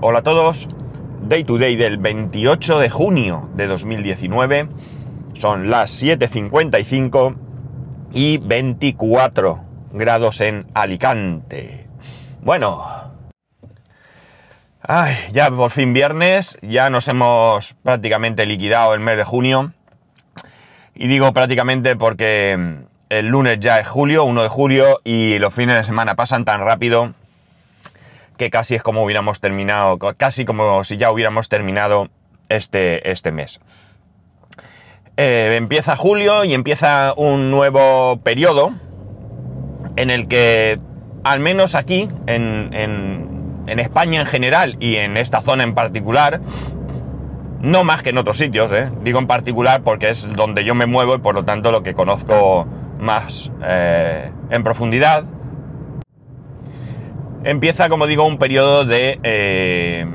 Hola a todos. Day to day del 28 de junio de 2019. Son las 7.55 y 24 grados en Alicante. Bueno. Ay, ya por fin viernes. Ya nos hemos prácticamente liquidado el mes de junio. Y digo prácticamente porque el lunes ya es julio, 1 de julio, y los fines de semana pasan tan rápido que casi es como hubiéramos terminado, casi como si ya hubiéramos terminado este, este mes. Eh, empieza julio y empieza un nuevo periodo en el que, al menos aquí, en, en, España en general y en esta zona en particular, no más que en otros sitios, eh, digo en particular porque es donde yo me muevo y por lo tanto lo que conozco más eh, en profundidad, empieza, como digo, un periodo de... Eh,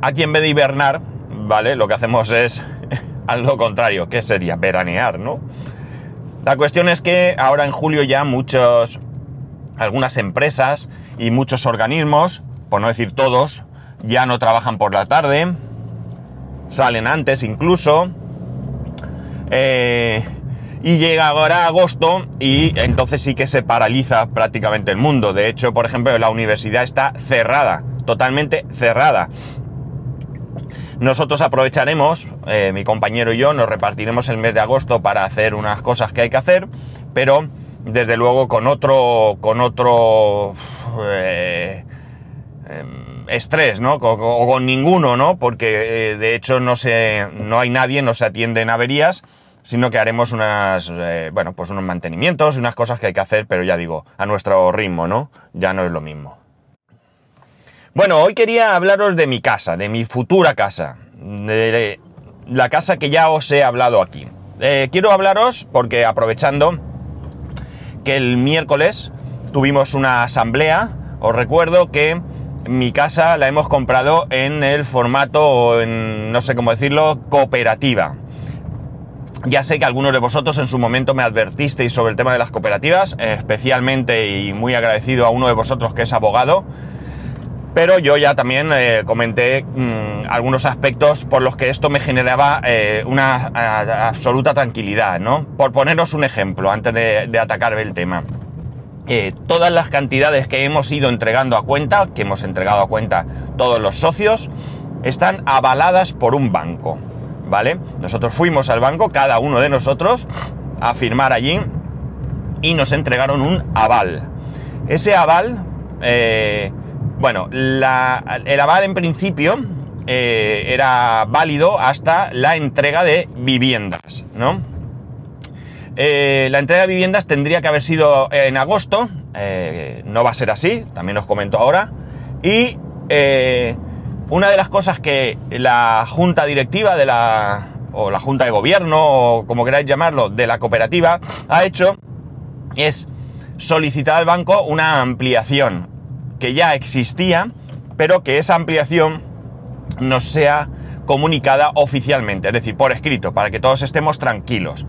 aquí en vez de hibernar, ¿vale? Lo que hacemos es algo contrario, que sería veranear, ¿no? La cuestión es que ahora en julio ya muchos, algunas empresas y muchos organismos, por no decir todos, ya no trabajan por la tarde, salen antes incluso, eh, y llega ahora agosto y entonces sí que se paraliza prácticamente el mundo. De hecho, por ejemplo, la universidad está cerrada, totalmente cerrada. Nosotros aprovecharemos, eh, mi compañero y yo, nos repartiremos el mes de agosto para hacer unas cosas que hay que hacer, pero desde luego con otro, con otro eh, em, estrés, ¿no? O con, ninguno, ¿no? Porque eh, de hecho no se, no hay nadie, no se atienden averías sino que haremos unas, eh, bueno, pues unos mantenimientos y unas cosas que hay que hacer, pero ya digo, a nuestro ritmo, ¿no? Ya no es lo mismo. Bueno, hoy quería hablaros de mi casa, de mi futura casa, de la casa que ya os he hablado aquí. Eh, quiero hablaros porque aprovechando que el miércoles tuvimos una asamblea, os recuerdo que mi casa la hemos comprado en el formato, en, no sé cómo decirlo, cooperativa. Ya sé que algunos de vosotros en su momento me advertisteis sobre el tema de las cooperativas, especialmente y muy agradecido a uno de vosotros que es abogado, pero yo ya también eh, comenté mm, algunos aspectos por los que esto me generaba eh, una absoluta tranquilidad, ¿no? Por poneros un ejemplo, antes de, atacar el tema. Eh, todas las cantidades que hemos ido entregando a cuenta, que hemos entregado a cuenta todos los socios, están avaladas por un banco. Nosotros fuimos al banco, cada uno de nosotros, a firmar allí y nos entregaron un aval. Ese aval, eh, bueno, el aval en principio eh, era válido hasta la entrega de viviendas, ¿no? Eh, la entrega de viviendas tendría que haber sido en agosto, no va a ser así, también os comento ahora, y una de las cosas que la junta directiva de la, o la junta de gobierno, o como queráis llamarlo, de la cooperativa, ha hecho es solicitar al banco una ampliación que ya existía, pero que esa ampliación no sea comunicada oficialmente, es decir, por escrito, para que todos estemos tranquilos.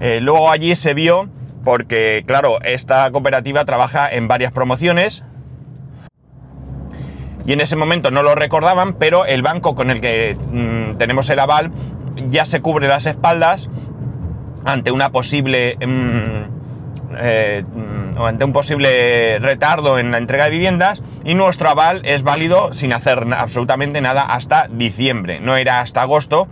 Eh, luego allí se vio, porque claro, esta cooperativa trabaja en varias promociones, y en ese momento no lo recordaban, pero el banco con el que mm, tenemos el aval ya se cubre las espaldas ante una posible mm, eh, mm, ante un posible retardo en la entrega de viviendas y nuestro aval es válido sin hacer absolutamente nada hasta diciembre. No era hasta agosto,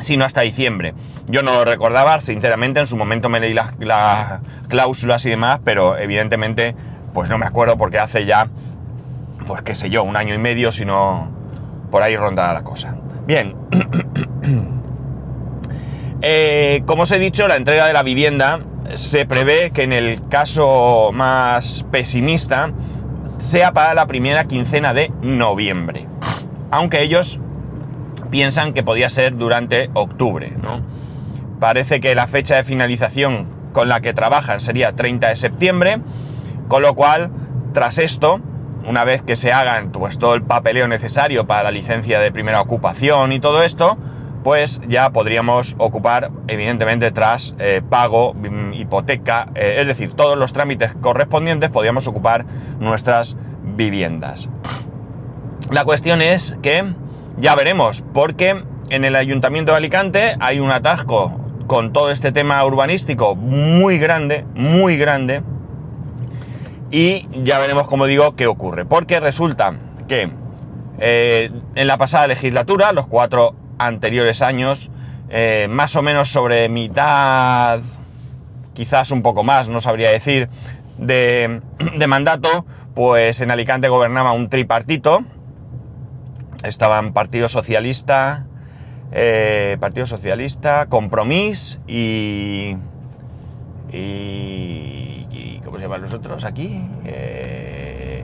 sino hasta diciembre. Yo no lo recordaba, sinceramente, en su momento me leí las cláusulas y demás, pero evidentemente pues no me acuerdo porque hace ya pues qué sé yo, un año y medio, si no por ahí ronda la cosa. Bien. Eh, como os he dicho, la entrega de la vivienda se prevé que en el caso más pesimista sea para la primera quincena de noviembre. Aunque ellos piensan que podía ser durante octubre, ¿no? Parece que la fecha de finalización con la que trabajan sería 30 de septiembre, con lo cual, tras esto, una vez que se hagan pues, todo el papeleo necesario para la licencia de primera ocupación y todo esto, pues ya podríamos ocupar, evidentemente, tras eh, pago, mm, hipoteca, eh, es decir, todos los trámites correspondientes, podríamos ocupar nuestras viviendas. La cuestión es que ya veremos, porque en el Ayuntamiento de Alicante hay un atasco con todo este tema urbanístico muy grande, muy grande, y ya veremos, como digo, qué ocurre. Porque resulta que eh, en la pasada legislatura, los cuatro anteriores años, eh, más o menos sobre mitad, quizás un poco más, no sabría decir, de, mandato, pues en Alicante gobernaba un tripartito. Estaban Partido Socialista, eh, Partido Socialista, Compromís y, y, ¿Cómo se llaman los otros aquí? Eh,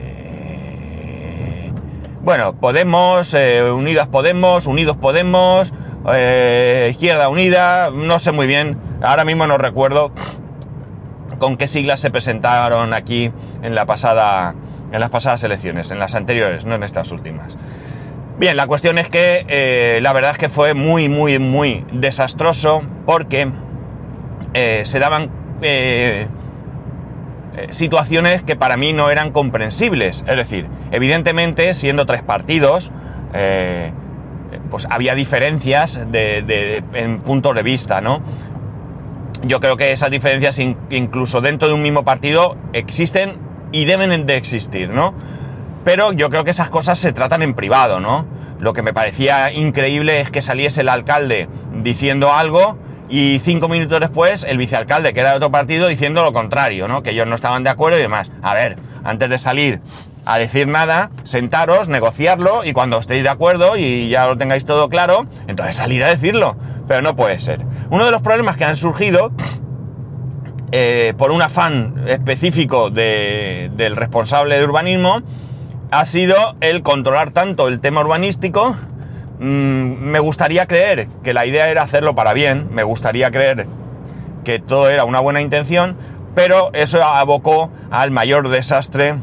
bueno, Podemos, Unidas Podemos, Unidos Podemos, eh, Izquierda Unida, no sé muy bien, ahora mismo no recuerdo con qué siglas se presentaron aquí en, la pasada, en las pasadas elecciones, en las anteriores, no en estas últimas. Bien, la cuestión es que eh, la verdad es que fue muy, muy, muy desastroso porque eh, se daban situaciones que para mí no eran comprensibles. Es decir, evidentemente, siendo tres partidos, pues había diferencias de, en puntos de vista, ¿no? Yo creo que esas diferencias incluso dentro de un mismo partido existen y deben de existir, ¿no? Pero yo creo que esas cosas se tratan en privado, ¿no? Lo que me parecía increíble es que saliese el alcalde diciendo algo y cinco minutos después el vicealcalde, que era de otro partido, diciendo lo contrario, ¿no? Que ellos no estaban de acuerdo y demás. A ver, antes de salir a decir nada, sentaros, negociarlo y cuando estéis de acuerdo y ya lo tengáis todo claro, entonces salir a decirlo. Pero no puede ser. Uno de los problemas que han surgido eh, por un afán específico del responsable de urbanismo ha sido el controlar tanto el tema urbanístico. Mm, me gustaría creer que la idea era hacerlo para bien, me gustaría creer que todo era una buena intención, pero eso abocó al mayor desastre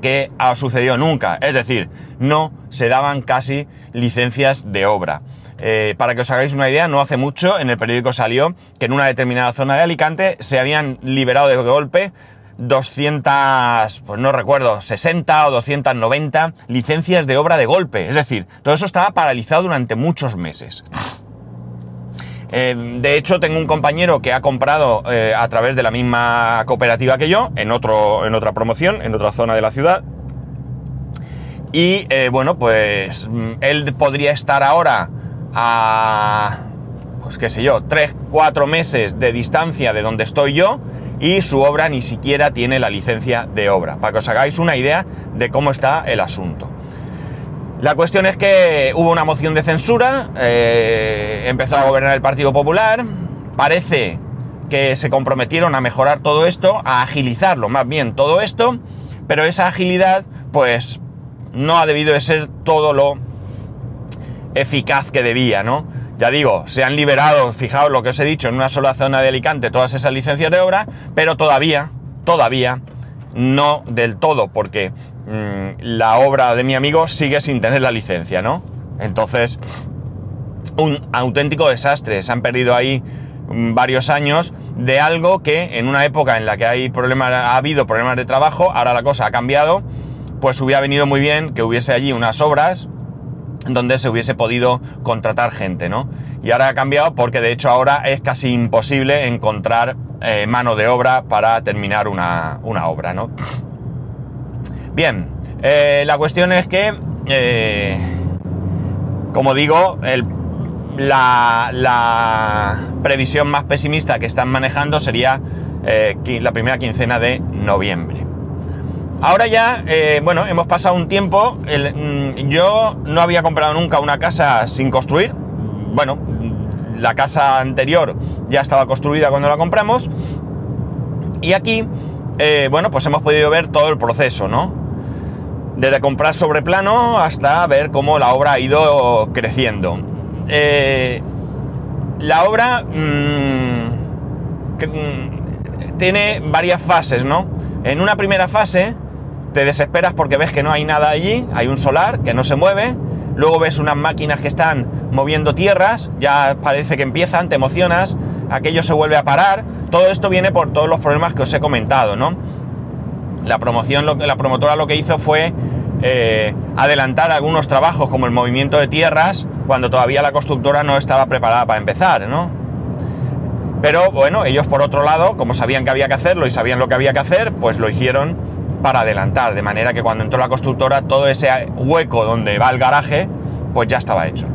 que ha sucedido nunca. Es decir, no se daban casi licencias de obra. Eh, para que os hagáis una idea, no hace mucho en el periódico salió que en una determinada zona de Alicante se habían liberado de golpe 200, pues no recuerdo, 60 o 290 licencias de obra de golpe. Es decir, todo eso estaba paralizado durante muchos meses. Eh, de hecho, tengo un compañero que ha comprado eh, a través de la misma cooperativa que yo, en, otro, en otra promoción, en otra zona de la ciudad. Y eh, bueno, pues mm, él podría estar ahora a, pues qué sé yo, 3, 4 meses de distancia de donde estoy yo y su obra ni siquiera tiene la licencia de obra, para que os hagáis una idea de cómo está el asunto. La cuestión es que hubo una moción de censura, eh, empezó a gobernar el Partido Popular, parece que se comprometieron a mejorar todo esto, a agilizarlo más bien todo esto, pero esa agilidad pues no ha debido de ser todo lo eficaz que debía, ¿no? Ya digo, se han liberado, fijaos lo que os he dicho, en una sola zona de Alicante todas esas licencias de obra, pero todavía, todavía no del todo, porque mm, la obra de mi amigo sigue sin tener la licencia, ¿no? Entonces, un auténtico desastre. Se han perdido ahí mm, varios años de algo que en una época en la que hay problemas, ha habido problemas de trabajo, ahora la cosa ha cambiado, pues hubiera venido muy bien que hubiese allí unas obras donde se hubiese podido contratar gente, ¿no? Y ahora ha cambiado porque de hecho ahora es casi imposible encontrar eh, mano de obra para terminar una, obra, ¿no? Bien, eh, la cuestión es que, eh, como digo, la, la, previsión más pesimista que están manejando sería la primera quincena de noviembre. Ahora ya, bueno, hemos pasado un tiempo, mm, yo no había comprado nunca una casa sin construir, bueno, la casa anterior ya estaba construida cuando la compramos. Y aquí, eh, bueno, pues hemos podido ver todo el proceso, ¿no? Desde comprar sobre plano hasta ver cómo la obra ha ido creciendo. Eh, la obra mm, mm, tiene varias fases, ¿no? En una primera fase te desesperas porque ves que no hay nada allí, hay un solar que no se mueve, luego ves unas máquinas que están moviendo tierras, ya parece que empiezan, te emocionas, aquello se vuelve a parar, todo esto viene por todos los problemas que os he comentado, ¿no? la promoción, la promotora lo que hizo fue eh, adelantar algunos trabajos como el movimiento de tierras cuando todavía la constructora no estaba preparada para empezar, ¿no? Pero bueno, ellos por otro lado, como sabían que había que hacerlo y sabían lo que había que hacer, pues lo hicieron para adelantar, de manera que cuando entró la constructora todo ese hueco donde va el garaje, pues ya estaba hecho.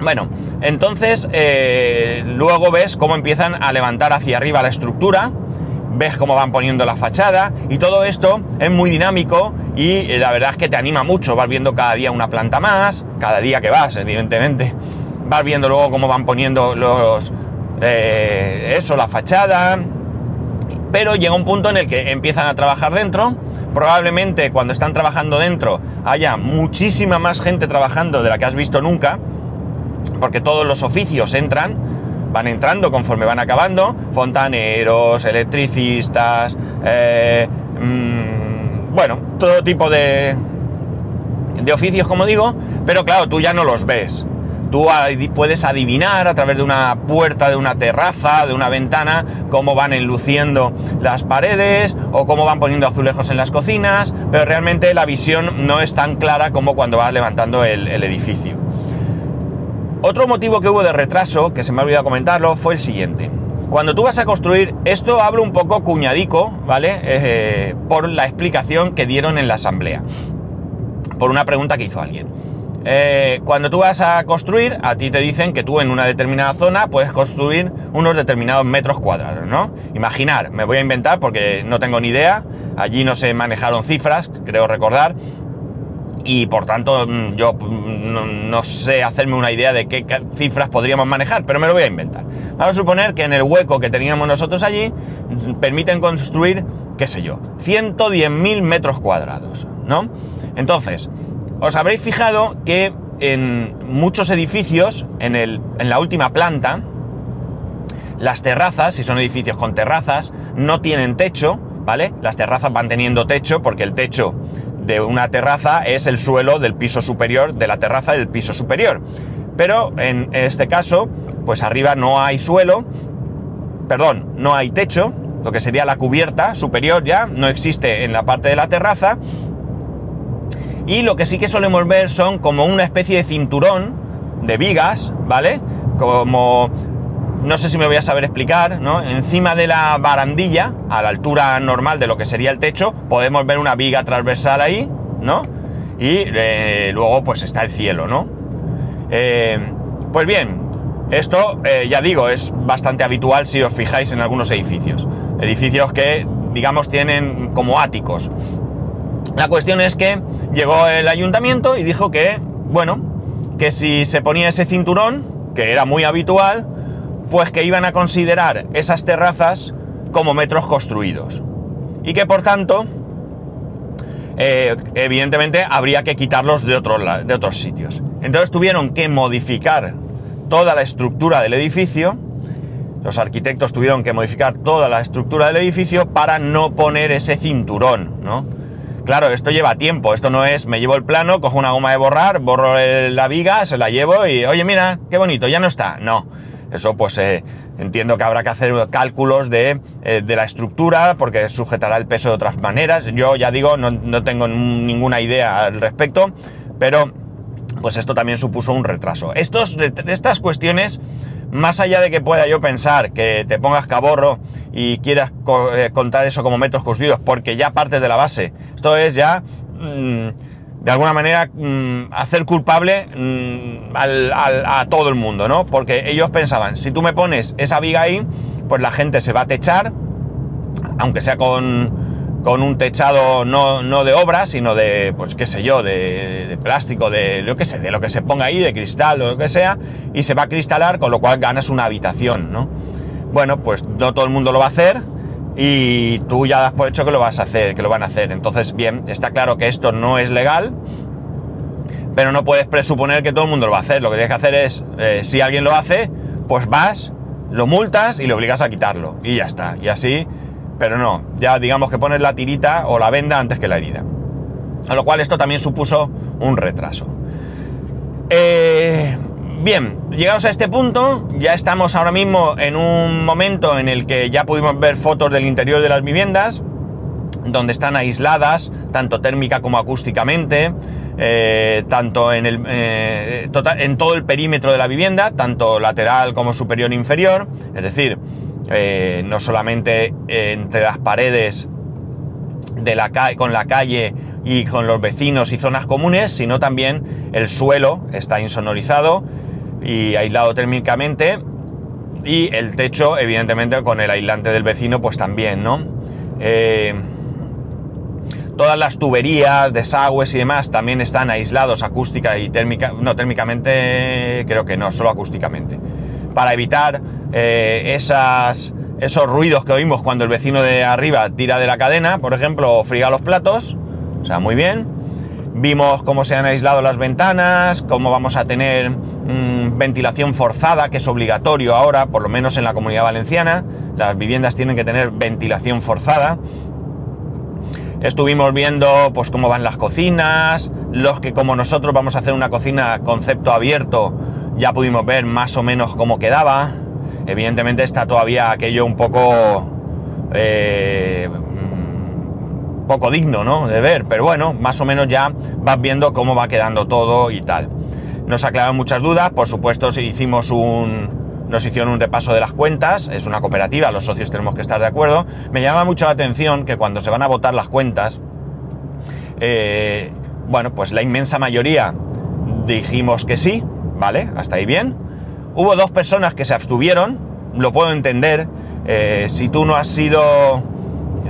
Bueno, entonces eh, luego ves cómo empiezan a levantar hacia arriba la estructura, ves cómo van poniendo la fachada y todo esto es muy dinámico y eh, la verdad es que te anima mucho, vas viendo cada día una planta más, cada día que vas, evidentemente, vas viendo luego cómo van poniendo los... Eh, eso, la fachada, pero llega un punto en el que empiezan a trabajar dentro, probablemente cuando están trabajando dentro haya muchísima más gente trabajando de la que has visto nunca, porque todos los oficios entran, van entrando conforme van acabando, fontaneros, electricistas, eh, mm, bueno, todo tipo de, de oficios, como digo, pero claro, tú ya no los ves. Tú puedes adivinar a través de una puerta, de una terraza, de una ventana, cómo van enluciendo las paredes o cómo van poniendo azulejos en las cocinas, pero realmente la visión no es tan clara como cuando vas levantando el edificio. Otro motivo que hubo de retraso, que se me ha olvidado comentarlo, fue el siguiente. Cuando tú vas a construir, esto hablo un poco cuñadico, ¿vale? Eh, por la explicación que dieron en la asamblea. Por una pregunta que hizo alguien. Eh, cuando tú vas a construir, a ti te dicen que tú en una determinada zona puedes construir unos determinados metros cuadrados, ¿no? Imaginar, me voy a inventar porque no tengo ni idea, allí no se manejaron cifras, creo recordar, y por tanto mm, yo mm, no, sé hacerme una idea de qué cifras podríamos manejar, pero me lo voy a inventar. Vamos a suponer que en el hueco que teníamos nosotros allí mm, permiten construir, qué sé yo, 110.000 metros cuadrados, ¿no? Entonces, os habréis fijado que en muchos edificios, en, el, en la última planta, las terrazas, si son edificios con terrazas, no tienen techo, ¿vale? Las terrazas van teniendo techo porque el techo de una terraza es el suelo del piso superior, de la terraza del piso superior. Pero en este caso, pues arriba no hay suelo, perdón, no hay techo, lo que sería la cubierta superior ya, no existe en la parte de la terraza. Y lo que sí que solemos ver son como una especie de cinturón de vigas, ¿vale? Como no sé si me voy a saber explicar, ¿no? Encima de la barandilla, a la altura normal de lo que sería el techo, podemos ver una viga transversal ahí, ¿no? Y eh, luego pues está el cielo, ¿no? Eh, pues bien, esto eh, ya digo, es bastante habitual si os fijáis en algunos edificios. Edificios que, digamos, tienen como áticos. La cuestión es que llegó el ayuntamiento y dijo que, bueno, que si se ponía ese cinturón, que era muy habitual, pues que iban a considerar esas terrazas como metros construidos. Y que por tanto, eh, evidentemente, habría que quitarlos de, de otros sitios. Entonces tuvieron que modificar toda la estructura del edificio. Los arquitectos tuvieron que modificar toda la estructura del edificio para no poner ese cinturón, ¿no? Claro, esto lleva tiempo, esto no es me llevo el plano, cojo una goma de borrar, borro la viga, se la llevo y oye mira, qué bonito, ya no está. No, eso pues eh, entiendo que habrá que hacer cálculos de, eh, de, la estructura porque sujetará el peso de otras maneras. Yo ya digo, no, tengo ninguna idea al respecto, pero pues esto también supuso un retraso. Estos, estas cuestiones, más allá de que pueda yo pensar que te pongas caborro y quieras eh, contar eso como metros construidos porque ya partes de la base, esto es ya... Mm, de alguna manera mm, hacer culpable mm, a todo el mundo, ¿no? Porque ellos pensaban, si tú me pones esa viga ahí, pues la gente se va a techar, aunque sea con, con un techado no, no, de obra, sino de, pues qué sé yo, de, de, plástico, de lo que sé, de lo que se ponga ahí, de cristal o lo que sea, y se va a cristalar, con lo cual ganas una habitación, ¿no? Bueno, pues no todo el mundo lo va a hacer, y tú ya das por hecho que lo vas a hacer, que lo van a hacer. Entonces, bien, está claro que esto no es legal, pero no puedes presuponer que todo el mundo lo va a hacer. Lo que tienes que hacer es, eh, si alguien lo hace, pues vas, lo multas y le obligas a quitarlo. Y ya está. Y así, pero no, ya digamos que pones la tirita o la venda antes que la herida. A lo cual esto también supuso un retraso. Eh, Bien, llegados a este punto, ya estamos ahora mismo en un momento en el que ya pudimos ver fotos del interior de las viviendas donde están aisladas, tanto térmica como acústicamente, eh, tanto en, el, eh, en todo el perímetro de la vivienda, tanto lateral como superior e inferior, es decir, eh, no solamente entre las paredes de la con la calle y con los vecinos y zonas comunes, sino también el suelo está insonorizado y aislado térmicamente y el techo, evidentemente, con el aislante del vecino, pues también, ¿no? Eh, todas las tuberías, desagües y demás también están aislados acústica y térmica, no, térmicamente creo que no, solo acústicamente. Para evitar eh, esos ruidos que oímos cuando el vecino de arriba tira de la cadena, por ejemplo, o friga los platos, o sea, muy bien. Vimos cómo se han aislado las ventanas, cómo vamos a tener mm, ventilación forzada, que es obligatorio ahora, por lo menos en la comunidad valenciana. Las viviendas tienen que tener ventilación forzada. Estuvimos viendo pues cómo van las cocinas, los que como nosotros vamos a hacer una cocina concepto abierto, ya pudimos ver más o menos cómo quedaba. Evidentemente está todavía aquello un poco eh, mm, poco digno, ¿no? De ver, pero bueno, más o menos ya vas viendo cómo va quedando todo y tal. Nos aclararon muchas dudas, por supuesto hicimos un, nos hicieron un repaso de las cuentas, es una cooperativa, los socios tenemos que estar de acuerdo. Me llama mucho la atención que cuando se van a votar las cuentas, eh, bueno, pues la inmensa mayoría dijimos que sí, ¿vale? Hasta ahí bien. Hubo dos personas que se abstuvieron, lo puedo entender. eh, si tú no has sido.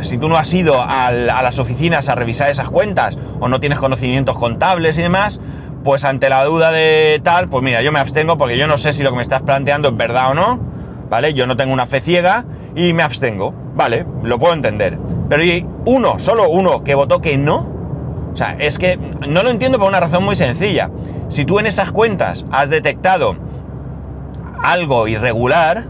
Si tú no has ido a las oficinas a revisar esas cuentas o no tienes conocimientos contables y demás, pues ante la duda de tal, pues mira, yo me abstengo porque yo no sé si lo que me estás planteando es verdad o no, ¿vale? Yo no tengo una fe ciega y me abstengo, ¿vale? Lo puedo entender. Pero hay uno, solo uno, que votó que no, o sea, es que no lo entiendo por una razón muy sencilla. Si tú en esas cuentas has detectado algo irregular,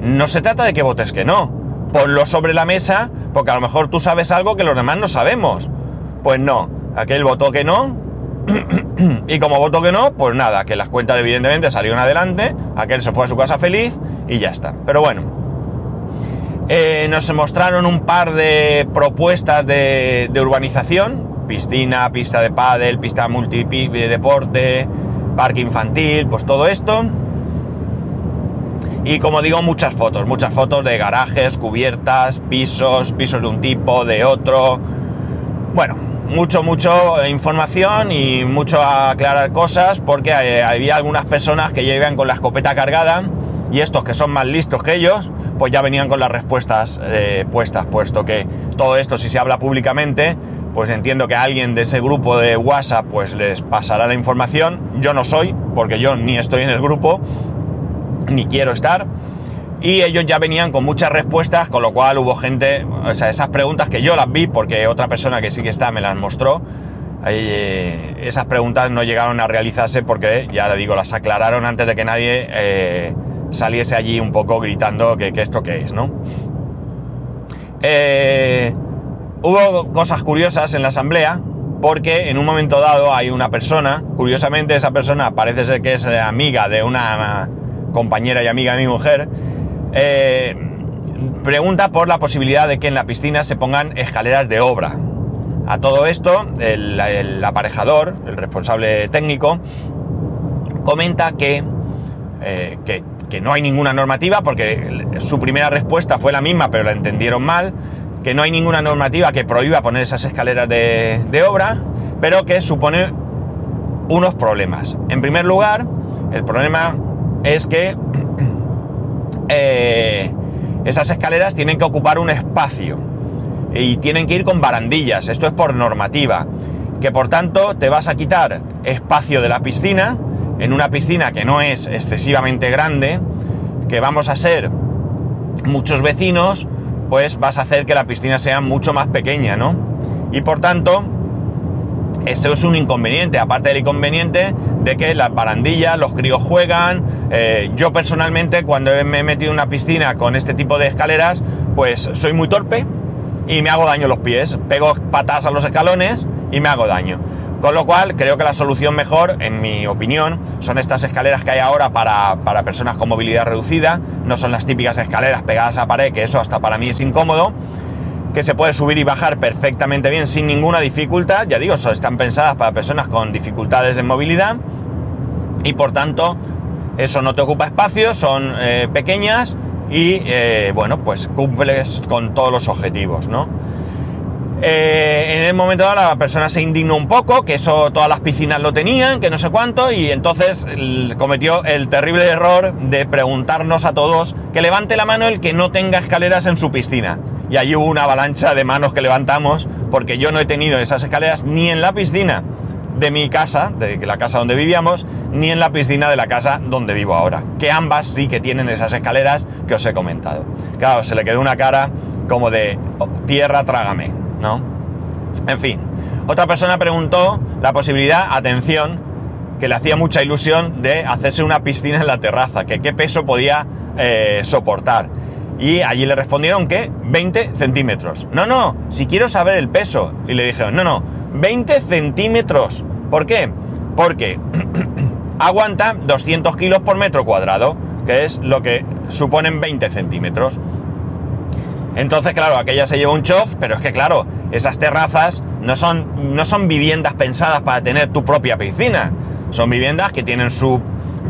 no se trata de que votes que no. Ponlo sobre la mesa, porque a lo mejor tú sabes algo que los demás no sabemos. Pues no, aquel votó que no. y como votó que no, pues nada, que las cuentas evidentemente salieron adelante, aquel se fue a su casa feliz y ya está. Pero bueno, eh, nos mostraron un par de propuestas de, de urbanización, piscina, pista de pádel, pista multi deporte, parque infantil, pues todo esto. Y como digo, muchas fotos, muchas fotos de garajes, cubiertas, pisos, pisos de un tipo, de otro. Bueno, mucho, mucho información y mucho aclarar cosas porque había algunas personas que ya iban con la escopeta cargada y estos que son más listos que ellos, pues ya venían con las respuestas eh, puestas, puesto que todo esto si se habla públicamente, pues entiendo que alguien de ese grupo de WhatsApp pues les pasará la información. Yo no soy, porque yo ni estoy en el grupo, ni quiero estar. Y ellos ya venían con muchas respuestas, con lo cual hubo gente, o sea, esas preguntas que yo las vi porque otra persona que sí que está me las mostró, eh, esas preguntas no llegaron a realizarse porque, ya le digo, las aclararon antes de que nadie eh, saliese allí un poco gritando que, que esto qué es, ¿no? Eh, hubo cosas curiosas en la asamblea porque en un momento dado hay una persona, curiosamente esa persona parece ser que es amiga de una compañera y amiga de mi mujer, eh, pregunta por la posibilidad de que en la piscina se pongan escaleras de obra. A todo esto, el, aparejador, el responsable técnico, comenta que, eh, que, que no hay ninguna normativa, porque su primera respuesta fue la misma, pero la entendieron mal, que no hay ninguna normativa que prohíba poner esas escaleras de obra, pero que supone unos problemas. En primer lugar, el problema es que eh, esas escaleras tienen que ocupar un espacio y tienen que ir con barandillas. Esto es por normativa. Que por tanto te vas a quitar espacio de la piscina, en una piscina que no es excesivamente grande, que vamos a ser muchos vecinos, pues vas a hacer que la piscina sea mucho más pequeña, ¿no? Y por tanto, eso es un inconveniente, aparte del inconveniente de que las barandillas, los críos juegan. Eh, yo personalmente, cuando me he metido en una piscina con este tipo de escaleras, pues soy muy torpe y me hago daño los pies. Pego patas a los escalones y me hago daño. Con lo cual, creo que la solución mejor, en mi opinión, son estas escaleras que hay ahora para, para personas con movilidad reducida. No son las típicas escaleras pegadas a pared, que eso hasta para mí es incómodo que se puede subir y bajar perfectamente bien sin ninguna dificultad. Ya digo, están pensadas para personas con dificultades de movilidad y por tanto eso no te ocupa espacio, son eh, pequeñas y eh, bueno, pues cumples con todos los objetivos, ¿no? Eh, en el momento dado la persona se indignó un poco, que eso todas las piscinas lo tenían, que no sé cuánto, y entonces cometió el terrible error de preguntarnos a todos que levante la mano el que no tenga escaleras en su piscina. Y allí hubo una avalancha de manos que levantamos, porque yo no he tenido esas escaleras ni en la piscina de mi casa, de la casa donde vivíamos, ni en la piscina de la casa donde vivo ahora. Que ambas sí que tienen esas escaleras que os he comentado. Claro, se le quedó una cara como de oh, tierra, trágame, ¿no? En fin, otra persona preguntó la posibilidad, atención, que le hacía mucha ilusión de hacerse una piscina en la terraza, que qué peso podía eh, soportar. Y allí le respondieron que 20 centímetros. No, no, si quiero saber el peso. Y le dijeron, no, no, 20 centímetros. ¿Por qué? Porque aguanta 200 kilos por metro cuadrado, que es lo que suponen 20 centímetros. Entonces, claro, aquella se lleva un chof, pero es que, claro, esas terrazas no son, no son viviendas pensadas para tener tu propia piscina. Son viviendas que tienen su,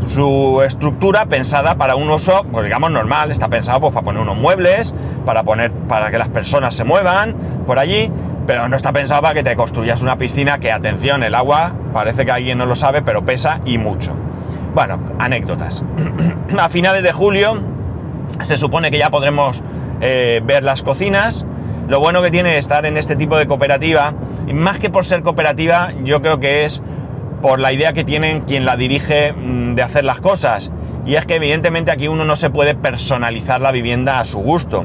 su estructura pensada para un uso, pues digamos, normal. Está pensado pues, para poner unos muebles, para, poner, para que las personas se muevan por allí pero no está pensado para que te construyas una piscina que, atención, el agua parece que alguien no lo sabe, pero pesa y mucho. Bueno, anécdotas. A finales de julio se supone que ya podremos eh, ver las cocinas. Lo bueno que tiene estar en este tipo de cooperativa, más que por ser cooperativa, yo creo que es por la idea que tienen quien la dirige mm, de hacer las cosas. Y es que evidentemente aquí uno no se puede personalizar la vivienda a su gusto,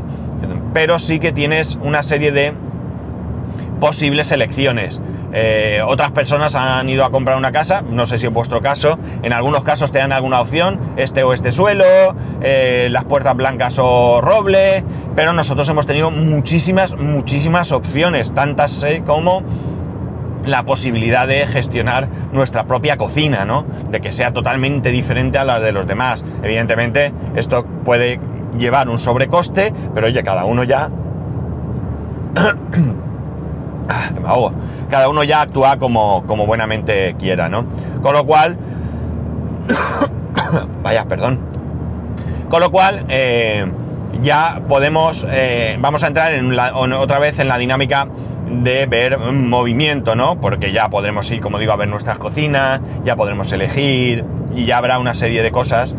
pero sí que tienes una serie de posibles elecciones. Eh, otras personas han ido a comprar una casa, no sé si en vuestro caso, en algunos casos te dan alguna opción, este o este suelo, eh, las puertas blancas o roble, pero nosotros hemos tenido muchísimas, muchísimas opciones, tantas eh, como la posibilidad de gestionar nuestra propia cocina, ¿no? De que sea totalmente diferente a la de los demás. Evidentemente, esto puede llevar un sobrecoste, pero oye, cada uno ya Ah, me Cada uno ya actúa como, como buenamente quiera, ¿no? Con lo cual, vaya, perdón. Con lo cual, eh, ya podemos, eh, vamos a entrar en otra vez en la dinámica de ver movimiento, ¿no? Porque ya podremos ir, como digo, a ver nuestras cocinas, ya podremos elegir y ya habrá una serie de cosas.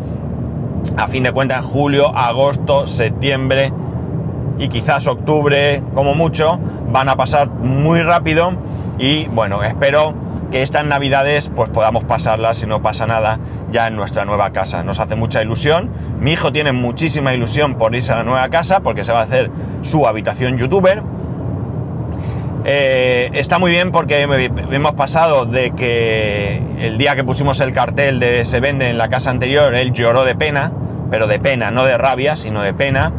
A fin de cuentas, julio, agosto, septiembre y quizás octubre, como mucho, van a pasar muy rápido y bueno, espero que estas navidades pues podamos pasarlas si no pasa nada ya en nuestra nueva casa. Nos hace mucha ilusión. Mi hijo tiene muchísima ilusión por irse a la nueva casa porque se va a hacer su habitación youtuber. Eh, está muy bien porque hemos pasado de que el día que pusimos el cartel de se vende en la casa anterior, él lloró de pena, pero de pena, no de rabia, sino de pena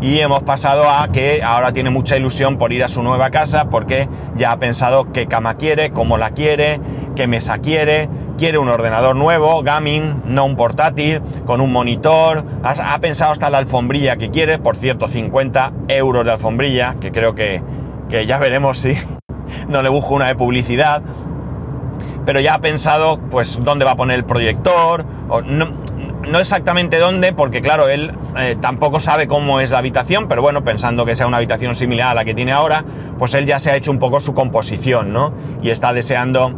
y hemos pasado a que ahora tiene mucha ilusión por ir a su nueva casa porque ya ha pensado qué cama quiere, cómo la quiere, qué mesa quiere, quiere un ordenador nuevo, gaming, no un portátil, con un monitor, ha, pensado hasta la alfombrilla que quiere, por cierto 50 euros de alfombrilla, que creo que, que ya veremos si no le busco una de publicidad, pero ya ha pensado pues dónde va a poner el proyector, o no, no exactamente dónde, porque claro, él eh, tampoco sabe cómo es la habitación, pero bueno, pensando que sea una habitación similar a la que tiene ahora, pues él ya se ha hecho un poco su composición, ¿no? Y está deseando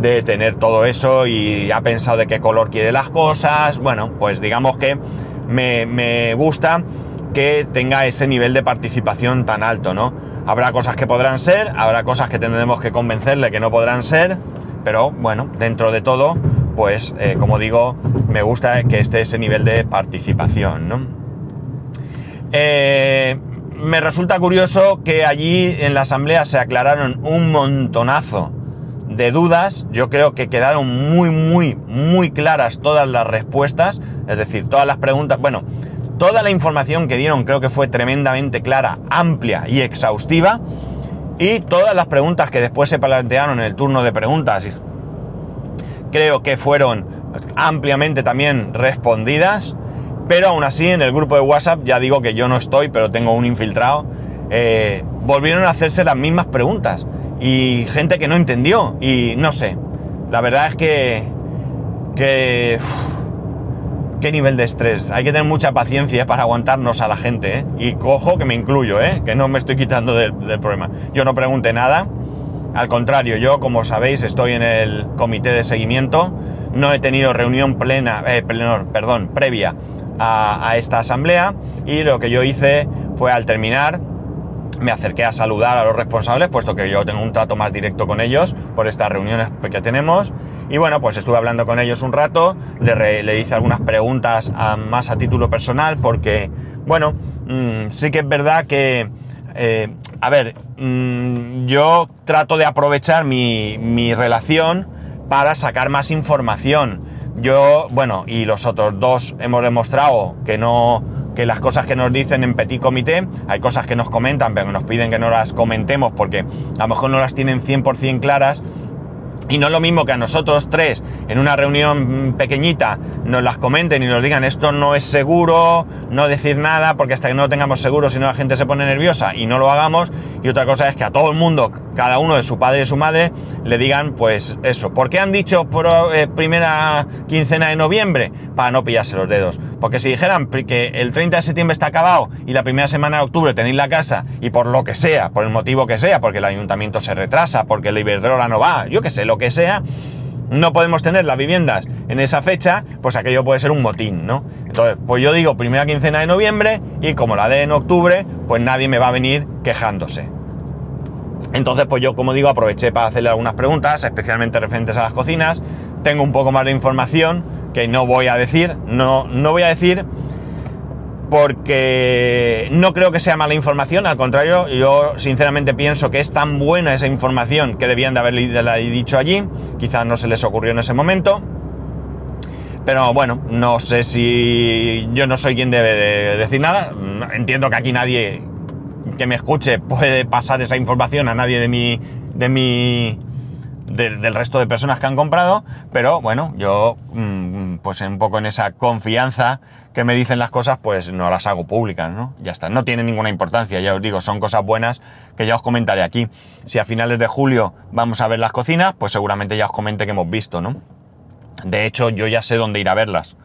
de tener todo eso y ha pensado de qué color quiere las cosas. Bueno, pues digamos que me, me gusta que tenga ese nivel de participación tan alto, ¿no? Habrá cosas que podrán ser, habrá cosas que tendremos que convencerle que no podrán ser, pero bueno, dentro de todo, pues eh, como digo, me gusta que esté ese nivel de participación. Eh, me resulta curioso que allí en la asamblea se aclararon un montonazo de dudas. Yo creo que quedaron muy, muy, muy claras todas las respuestas. Es decir, todas las preguntas. Bueno, toda la información que dieron creo que fue tremendamente clara, amplia y exhaustiva. Y todas las preguntas que después se plantearon en el turno de preguntas creo que fueron ampliamente también respondidas, pero aún así en el grupo de WhatsApp ya digo que yo no estoy, pero tengo un infiltrado, eh, volvieron a hacerse las mismas preguntas y gente que no entendió y no sé. La verdad es que... qué nivel de estrés. Hay que tener mucha paciencia para aguantarnos a la gente, ¿eh? Y cojo que me incluyo, ¿eh? Que no me estoy quitando del, problema. Yo no pregunté nada. Al contrario, yo, como sabéis, estoy en el comité de seguimiento. No he tenido reunión plena, eh, perdón, previa a, esta asamblea. Y lo que yo hice fue al terminar, me acerqué a saludar a los responsables, puesto que yo tengo un trato más directo con ellos por estas reuniones que tenemos. Y bueno, pues estuve hablando con ellos un rato, le, hice algunas preguntas más a título personal porque, bueno, mm, sí que es verdad que, eh, a ver, mm, yo trato de aprovechar mi, mi relación para sacar más información. Yo, bueno, y los otros dos hemos demostrado que no, que las cosas que nos dicen en Petit Comité, hay cosas que nos comentan, pero nos piden que no las comentemos porque a lo mejor no las tienen 100% claras y no es lo mismo que a nosotros tres, en una reunión pequeñita, nos las comenten y nos digan esto no es seguro, no decir nada, porque hasta que no lo tengamos seguro, si no la gente se pone nerviosa y no lo hagamos. Y otra cosa es que a todo el mundo, cada uno de su padre y su madre, le digan pues eso. ¿Por qué han dicho eh, primera quincena de noviembre? Para no pillarse los dedos. Porque si dijeran que el 30 de septiembre está acabado y la primera semana de octubre tenéis la casa y por lo que sea, por el motivo que sea, porque el ayuntamiento se retrasa, porque la Iberdrola no va, yo que sé, lo que sea, no podemos tener las viviendas en esa fecha, pues aquello puede ser un motín, ¿no? Entonces, pues yo digo primera quincena de noviembre y como la de en octubre, pues nadie me va a venir quejándose. Entonces, pues yo, como digo, aproveché para hacerle algunas preguntas, especialmente referentes a las cocinas. Tengo un poco más de información que no voy a decir, no, no voy a decir porque no creo que sea mala información, al contrario, yo sinceramente pienso que es tan buena esa información que debían de haberla dicho allí, quizás no se les ocurrió en ese momento, pero bueno, no sé si yo no soy quien debe de decir nada, entiendo que aquí nadie que me escuche puede pasar esa información a nadie de mi, de mi del resto de personas que han comprado, pero bueno, yo mm, pues un poco en esa confianza que me dicen las cosas, pues no las hago públicas, ¿no? Ya está, no tiene ninguna importancia, ya os digo, son cosas buenas que ya os comentaré aquí. Si a finales de julio vamos a ver las cocinas, pues seguramente ya os comente que hemos visto, ¿no? De hecho, yo ya sé dónde ir a verlas.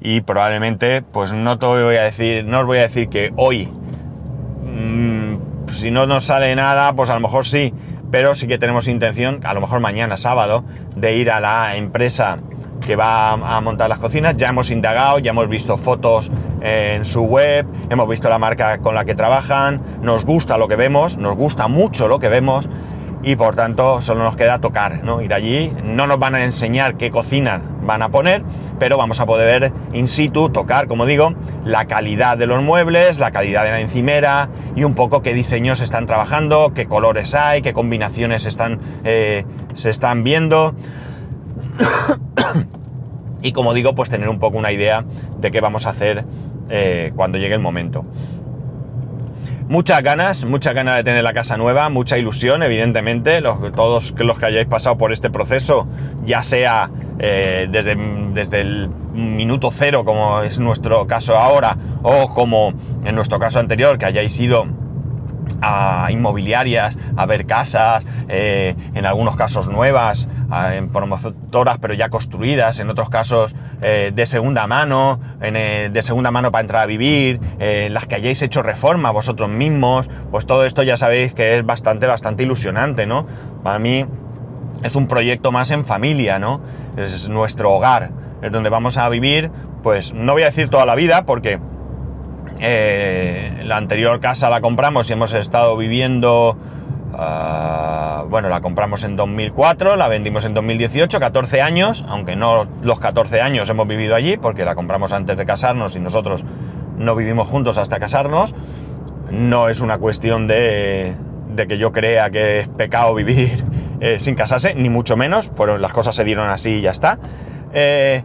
Y probablemente, pues no te voy a decir, no os voy a decir que hoy, mm, si no nos sale nada, pues a lo mejor sí, pero sí que tenemos intención, a lo mejor mañana, sábado, de ir a la empresa que va a montar las cocinas. Ya hemos indagado, ya hemos visto fotos en su web, hemos visto la marca con la que trabajan, nos gusta lo que vemos, nos gusta mucho lo que vemos y por tanto solo nos queda tocar, ¿no? Ir allí, no nos van a enseñar qué cocina van a poner, pero vamos a poder ver in situ, tocar, como digo, la calidad de los muebles, la calidad de la encimera y un poco qué diseños están trabajando, qué colores hay, qué combinaciones están, eh, se están viendo. y como digo, pues tener un poco una idea de qué vamos a hacer eh, cuando llegue el momento muchas ganas, muchas ganas de tener la casa nueva, mucha ilusión, evidentemente. Los, todos los que hayáis pasado por este proceso, ya sea eh, desde, desde el minuto cero, como es nuestro caso ahora, o como en nuestro caso anterior, que hayáis ido a inmobiliarias, a ver casas, eh, en algunos casos nuevas, en promotoras pero ya construidas, en otros casos eh, de segunda mano, eh, de segunda mano para entrar a vivir, las que hayáis hecho reforma vosotros mismos, pues todo esto ya sabéis que es bastante, bastante ilusionante, ¿no? Para mí es un proyecto más en familia, ¿no? Es nuestro hogar, es donde vamos a vivir, pues no voy a decir toda la vida porque eh, la anterior casa la compramos y hemos estado viviendo... Ah, bueno, la compramos en 2004, la vendimos en 2018, 14 años, aunque no los 14 años hemos vivido allí, porque la compramos antes de casarnos y nosotros no vivimos juntos hasta casarnos. No es una cuestión de, que yo crea que es pecado vivir eh, sin casarse, ni mucho menos, fueron, las cosas se dieron así y ya está. Eh,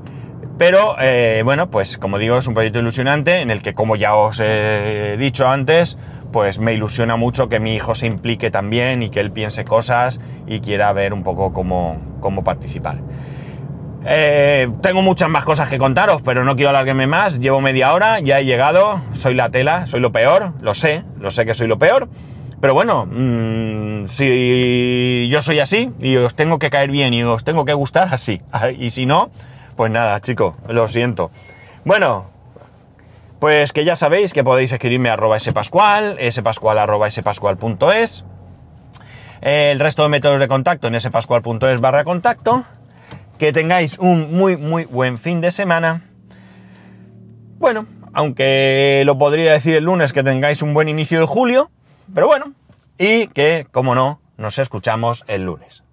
pero eh, bueno, pues como digo, es un proyecto ilusionante en el que, como ya os he dicho antes, pues me ilusiona mucho que mi hijo se implique también y que él piense cosas y quiera ver un poco cómo, cómo participar. Eh, tengo muchas más cosas que contaros, pero no quiero alargarme más. Llevo media hora, ya he llegado, soy la tela, soy lo peor, lo sé, lo sé que soy lo peor. Pero bueno, mmm, si yo soy así y os tengo que caer bien y os tengo que gustar así. Y si no, pues nada, chicos, lo siento. Bueno, pues que ya sabéis que podéis escribirme a arroba spascual, spascual arroba spascual.es. El resto de métodos de contacto en spascual.es barra contacto que tengáis un muy, muy buen fin de semana. Bueno, aunque lo podría decir el lunes que tengáis un buen inicio de julio, pero bueno, y que, como no, nos escuchamos el lunes.